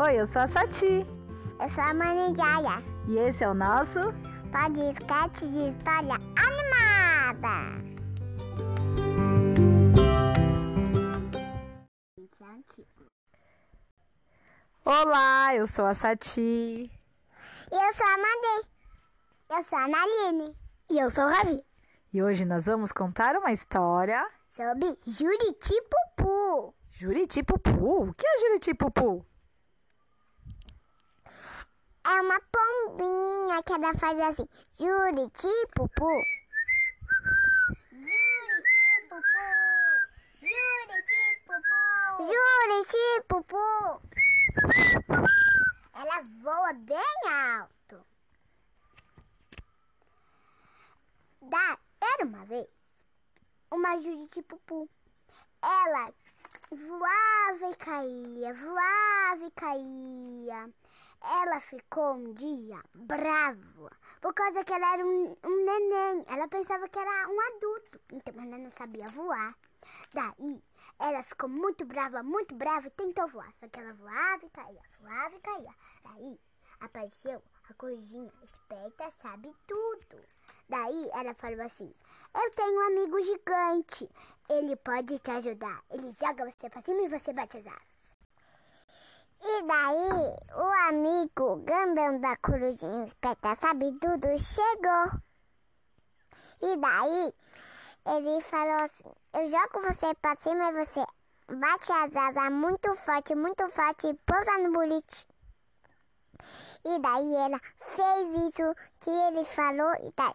Oi, eu sou a Sati. Eu sou a Mani Jaya. E esse é o nosso podcast de história animada. Olá, eu sou a Sati. Eu sou a Mandi. Eu sou a Naline. E eu sou o Ravi. E hoje nós vamos contar uma história Sobre Juriti Pupu. Juriti Pupu. O que é Juriti Pupu? É uma pombinha que ela faz assim. Juriti Pupu. Juriti Pupu. Juriti Pupu. Juriti Pupu. Ela voa bem alto. Da, era uma vez uma Juriti Pupu. Ela voava e caía, voava e caía. Ela ficou um dia brava, por causa que ela era um, um neném. Ela pensava que era um adulto, então ela não sabia voar. Daí, ela ficou muito brava, muito brava e tentou voar. Só que ela voava e caía, voava e caía. Daí, apareceu a coisinha esperta, sabe tudo. Daí, ela falou assim, eu tenho um amigo gigante, ele pode te ajudar. Ele joga você pra cima e você bate as asas. Daí, o amigo grandão da corujinha esperta, sabe tudo, chegou. E daí, ele falou assim, eu jogo você pra cima e você bate as asas muito forte, muito forte e pousa no bullet. E daí ela fez isso que ele falou e daí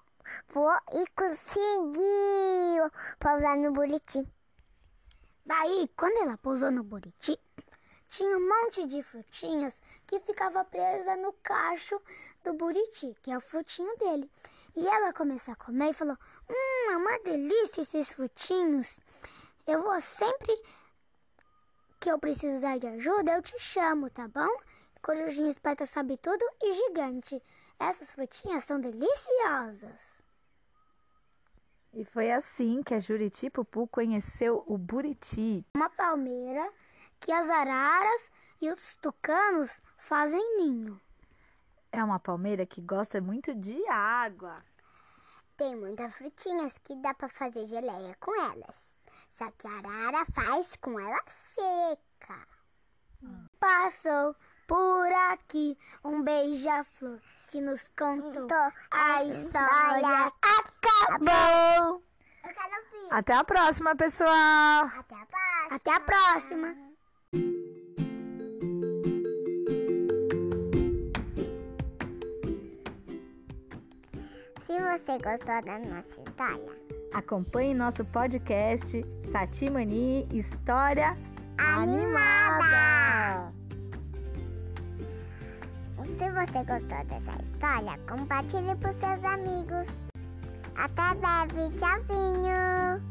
voou e conseguiu pousar no buriti. Daí, quando ela pousou no buriti, tinha um monte de frutinhas que ficava presa no cacho do buriti, que é o frutinho dele. E ela começou a comer e falou: Hum, é uma delícia esses frutinhos. Eu vou sempre que eu precisar de ajuda, eu te chamo, tá bom? Corujinha esperta sabe tudo e gigante. Essas frutinhas são deliciosas. E foi assim que a Juriti Pupu conheceu o Buriti. Uma palmeira que as araras e os tucanos fazem ninho. É uma palmeira que gosta muito de água. Tem muitas frutinhas que dá pra fazer geleia com elas. Só que a arara faz com ela seca. Passou por aqui um beija-flor que nos contou a história. Acabou! Eu quero ouvir. Até a próxima, pessoal! Até a próxima. Até a próxima! Você gostou da nossa história, Acompanhe nosso podcast Satimani História Animada. se você gostou dessa história, compartilhe para seus amigos. Até breve, tchauzinho!